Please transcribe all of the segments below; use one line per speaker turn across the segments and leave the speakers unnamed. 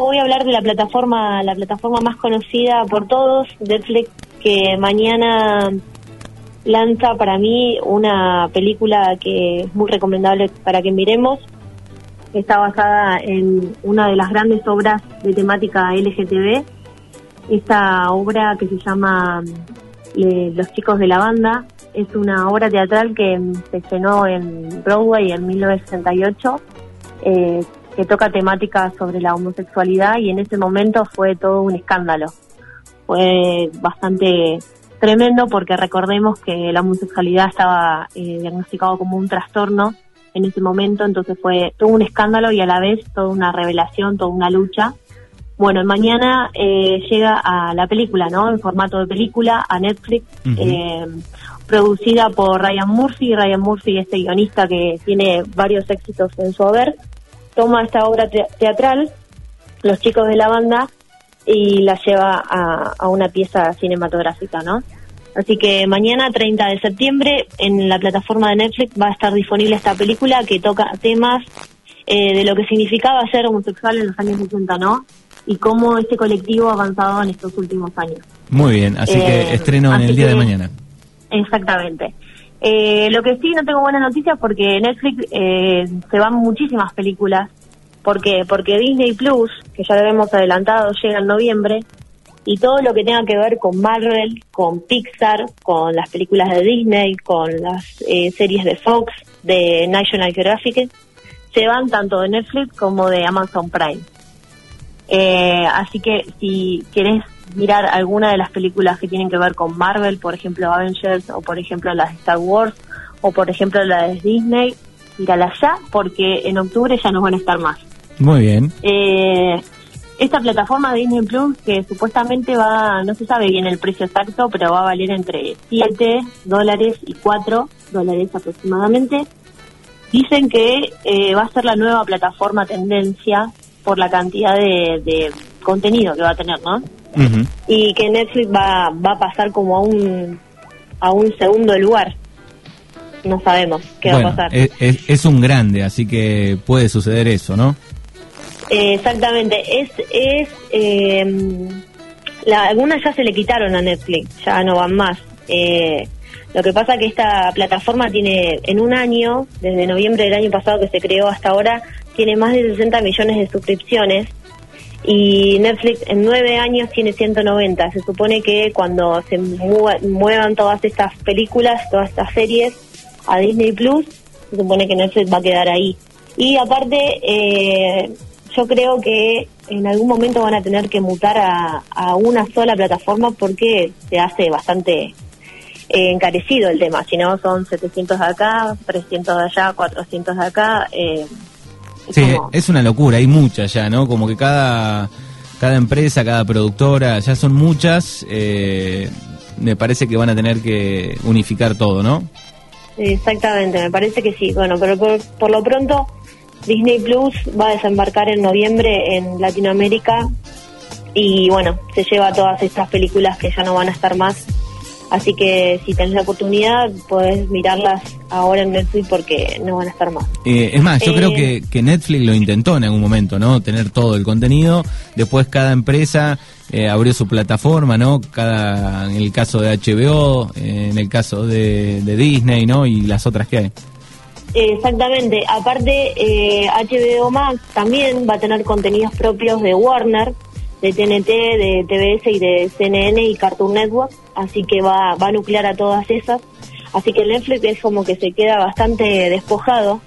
Voy a hablar de la plataforma, la plataforma más conocida por todos, Netflix, que mañana lanza para mí una película que es muy recomendable para que miremos. Está basada en una de las grandes obras de temática LGTB. Esta obra que se llama eh, Los chicos de la banda es una obra teatral que se estrenó en Broadway en 1968. Eh, que toca temáticas sobre la homosexualidad y en ese momento fue todo un escándalo. Fue bastante tremendo porque recordemos que la homosexualidad estaba eh, diagnosticado como un trastorno en ese momento, entonces fue todo un escándalo y a la vez toda una revelación, toda una lucha. Bueno, mañana eh, llega a la película, ¿no? En formato de película, a Netflix, eh, producida por Ryan Murphy. Ryan Murphy, este guionista que tiene varios éxitos en su haber, toma esta obra teatral, los chicos de la banda, y la lleva a, una pieza cinematográfica, ¿no? Así que mañana, 30 de septiembre, en la plataforma de Netflix va a estar disponible esta película que toca temas eh, de lo que significaba ser homosexual en los años 60, ¿no? Y cómo este colectivo ha avanzado en estos últimos años.
Muy bien, así que eh, estreno en el día de mañana.
Exactamente. Eh, lo que sí, no tengo buenas noticias porque Netflix eh, se van muchísimas películas. ¿Por qué? Porque Disney Plus, que ya lo hemos adelantado, llega en noviembre. Y todo lo que tenga que ver con Marvel, con Pixar, con las películas de Disney, con las eh, series de Fox, de National Geographic, se van tanto de Netflix como de Amazon Prime. Eh, así que si querés mirar alguna de las películas que tienen que ver con Marvel, por ejemplo Avengers, o por ejemplo las de Star Wars, o por ejemplo la de Disney, mírala ya, porque en octubre ya no van a estar más.
Muy bien.
Eh, esta plataforma de Disney Plus, que supuestamente va, no se sabe bien el precio exacto, pero va a valer entre 7 dólares y 4 dólares aproximadamente, dicen que eh, va a ser la nueva plataforma tendencia por la cantidad de, contenido que va a tener, ¿no? Y que Netflix va, va a pasar como a un, a un segundo lugar. No sabemos qué va a pasar.
Es, un grande, así que puede suceder eso, ¿no?
Exactamente. Es, es eh, algunas ya se le quitaron a Netflix, ya no van más. Eh, lo que pasa que esta plataforma tiene en un año, desde noviembre del año pasado que se creó hasta ahora, tiene más de 60 millones de suscripciones y Netflix en nueve años tiene 190. Se supone que cuando se muevan todas estas películas, todas estas series a Disney Plus, se supone que Netflix va a quedar ahí. Y aparte, eh, yo creo que en algún momento van a tener que mutar a, a una sola plataforma porque se hace bastante eh, encarecido el tema. Si no, son 700 de acá, 300 de allá, 400 de acá. Eh,
Sí, es una locura, hay muchas ya, ¿no? Como que cada, cada empresa, cada productora, ya son muchas, eh, me parece que van a tener que unificar todo, ¿no?
Exactamente, me parece que sí. Bueno, pero por, lo pronto Disney Plus va a desembarcar en noviembre en Latinoamérica y bueno, se lleva todas estas películas que ya no van a estar más Así que si tenés la oportunidad, puedes mirarlas ahora en Netflix porque no van a estar más.
Eh, es más, yo creo eh, que, Netflix lo intentó en algún momento, ¿no? Tener todo el contenido. Después cada empresa eh, abrió su plataforma, ¿no? Cada, en el caso de HBO, en el caso de, de, Disney, ¿no? Y las otras que hay.
Exactamente. Aparte, HBO Max también va a tener contenidos propios de Warner de TNT, de TBS y de CNN y Cartoon Network, así que va, a nuclear a todas esas. Así que Netflix es como que se queda bastante despojado,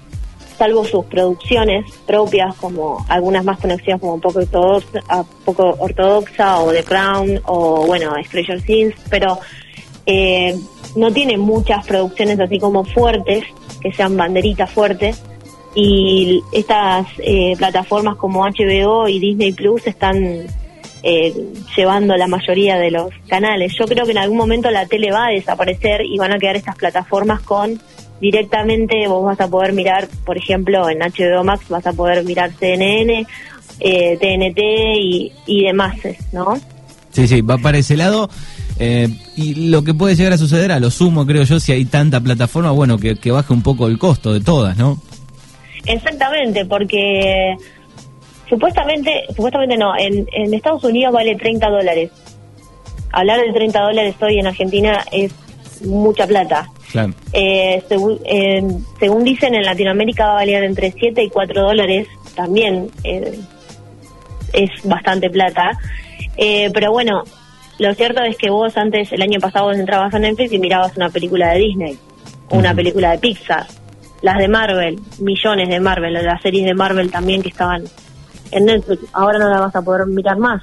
salvo sus producciones propias, como algunas más conocidas como poco ortodoxa, poco ortodoxa o The Crown o bueno, Stranger Things, pero eh, no tiene muchas producciones así como fuertes, que sean banderitas fuertes y estas eh, plataformas como HBO y Disney Plus están eh, llevando la mayoría de los canales. Yo creo que en algún momento la tele va a desaparecer y van a quedar estas plataformas con directamente vos vas a poder mirar, por ejemplo, en HBO Max vas a poder mirar CNN, eh, TNT y, y demás, ¿no?
Sí, sí, va para ese lado. Eh, y lo que puede llegar a suceder, a lo sumo, creo yo, si hay tanta plataforma, bueno, que, que baje un poco el costo de todas, ¿no?
Exactamente, porque supuestamente, supuestamente no, en, en Estados Unidos vale 30 dólares. Hablar de 30 dólares hoy en Argentina es mucha plata.
Claro.
Eh, según, eh, según dicen, en Latinoamérica va a valer entre 7 y 4 dólares. También eh, es bastante plata. Eh, pero bueno, lo cierto es que vos antes, el año pasado, vos entrabas a Netflix y mirabas una película de Disney, o una película de Pixar, las de Marvel, millones de Marvel, las series de Marvel también que estaban en Netflix. Ahora no la vas a poder mirar más.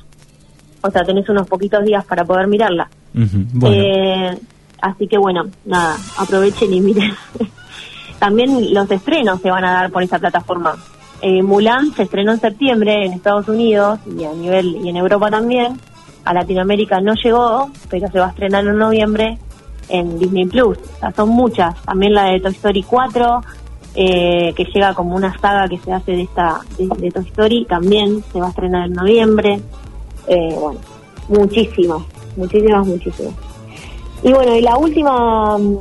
O sea, tenés unos poquitos días para poder mirarla.
Bueno,
Eh, así que bueno, nada, aprovechen y miren. También los estrenos se van a dar por esa plataforma. Eh, Mulan se estrenó en septiembre en Estados Unidos y a nivel y en Europa también. A Latinoamérica no llegó, pero se va a estrenar en noviembre en Disney Plus. O sea, son muchas. También la de Toy Story 4, eh, que llega como una saga que se hace de esta de, Toy Story, también se va a estrenar en noviembre. Eh, bueno, muchísimas, muchísimas, muchísimas. Y bueno, y la última mm,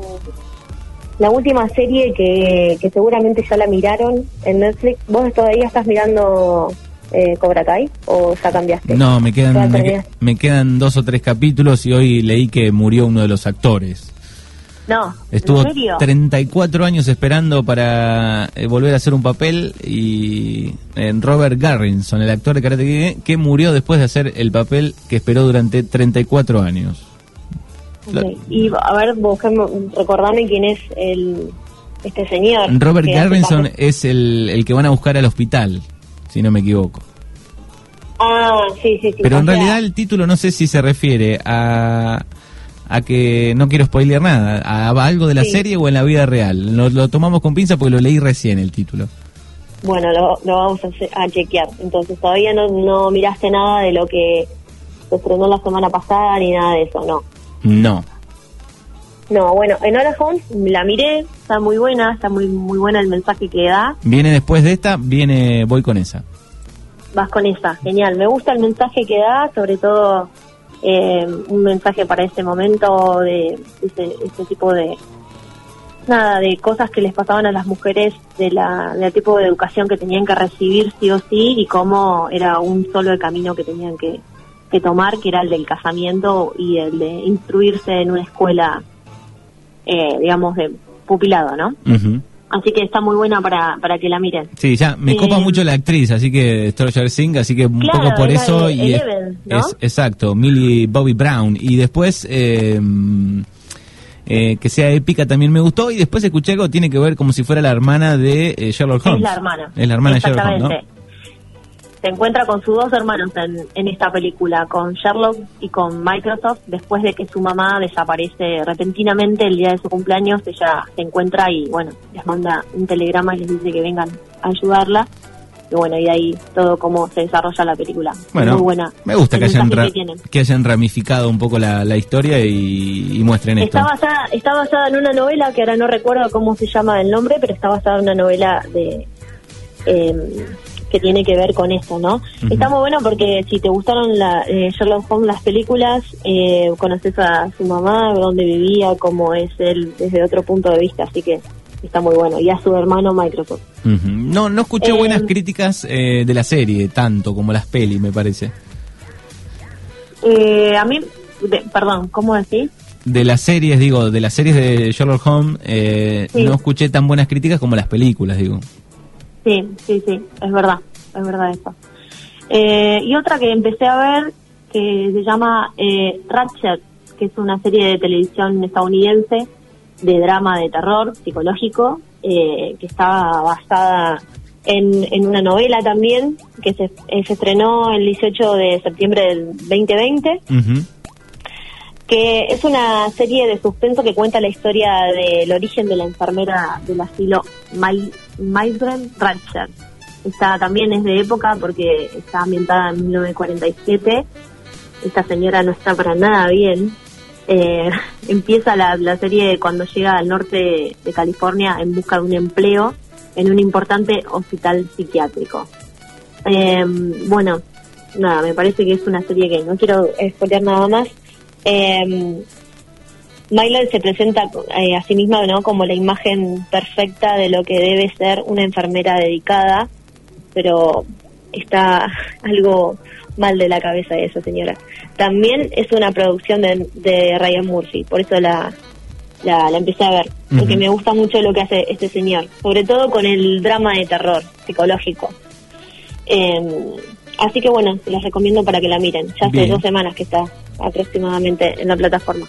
la última serie que, que seguramente ya la miraron en Netflix, ¿vos todavía estás mirando eh, Cobra Kai o ya cambiaste?
no, me quedan, me,
terminé.
que- me quedan dos o tres capítulos y hoy leí que murió uno de los actores.
No,
Estuvo
¿en serio?
34 años esperando para eh, volver a hacer un papel y eh, Robert Garrison, el actor de Karate Kid, que murió después de hacer el papel que esperó durante 34 años.
Y a ver, busquemos, recordame quién es el este señor.
Robert
papel-
es el, el que van a buscar al hospital, si no me equivoco.
Ah, sí, sí, sí.
Pero en
sea,
realidad el título no sé si se refiere a, a que no quiero spoilear nada, a, algo de la
Sí.
serie o en la vida real. Lo, lo tomamos con pinza porque lo leí recién el título.
Bueno, lo, lo vamos a, hacer- a chequear. Entonces, todavía no, no miraste nada de lo que se estrenó la semana pasada ni nada de eso, ¿no?
No.
No, bueno, en Hora Holmes la miré, está muy buena, está muy muy buena el mensaje que da.
Viene después de esta, viene voy con esa.
Vas con esa, genial. Me gusta el mensaje que da, sobre todo eh, un mensaje para este momento de ese, ese tipo de nada de cosas que les pasaban a las mujeres de la del tipo de educación que tenían que recibir sí o sí y cómo era un solo el camino que tenían que, que tomar, que era el del casamiento y el de instruirse en una escuela, eh, digamos, de pupilado, ¿no?
Ujú.
Así que está muy buena para, para que la miren.
Sí, ya me
Eh,
copa mucho la actriz, así que Stranger Singh, así que un
Claro,
poco por eso
de
y es,
¿no?
es- exacto, Millie Bobby Brown y después eh, eh, que sea épica también me gustó y después escuché algo tiene que ver como si fuera la hermana de eh, Sherlock Holmes.
Es la hermana.
Es la hermana de Sherlock Holmes, ¿no?
Se encuentra con sus dos hermanos en, en esta película, con Sherlock y con Microsoft, después de que su mamá desaparece repentinamente el día de su cumpleaños, ella se encuentra y bueno, les manda un telegrama y les dice que vengan a ayudarla. Y bueno, y de ahí todo cómo se desarrolla la película.
Bueno,
Muy buena.
me gusta que hayan,
que
hayan ramificado un poco la, la historia y, y muestren esto.
Está basada, está basada en una novela que ahora no recuerdo cómo se llama el nombre, pero está basada en una novela de eh, que tiene que ver con eso, ¿no? Está muy bueno porque si te gustaron la, eh, Sherlock Holmes las películas, eh, conoces a su mamá, dónde vivía, cómo es él desde otro punto de vista, así que está muy bueno. Y a su hermano Microsoft.
Ujú. No, no escuché
Eh,
buenas críticas eh, de la serie, tanto como las pelis, me parece.
Eh, a mí, de- perdón, ¿cómo decís?
De las series, digo, de las series de Sherlock Holmes, eh,
Sí.
no escuché tan buenas críticas como las películas, digo.
Sí, sí, sí, es verdad, es verdad eso. Eh, y otra que empecé a ver que se llama eh, Ratchet, que es una serie de televisión estadounidense de drama de terror psicológico, eh, que está basada en, en una novela también, que se, eh, se estrenó el 18 de septiembre del 2020
Ujú.
que es una serie de suspenso que cuenta la historia del origen de la enfermera del asilo May- Maybren Ratchet. Esta también es de época porque está ambientada en 1947. Esta señora no está para nada bien. Eh, empieza la, la serie cuando llega al norte de California en busca de un empleo en un importante hospital psiquiátrico. Eh, bueno, nada, me parece que es una serie que no quiero spoiler nada más. Eh, Milo se presenta eh, a sí misma ¿no? como la imagen perfecta de lo que debe ser una enfermera dedicada, pero está algo mal de la cabeza de esa señora. También es una producción de, de Ryan Murphy, por eso la, la, empecé a ver, porque me gusta mucho lo que hace este señor, sobre todo con el drama de terror psicológico. Em, así que bueno, les recomiendo para que la miren. Ya hace dos semanas que está aproximadamente en la plataforma.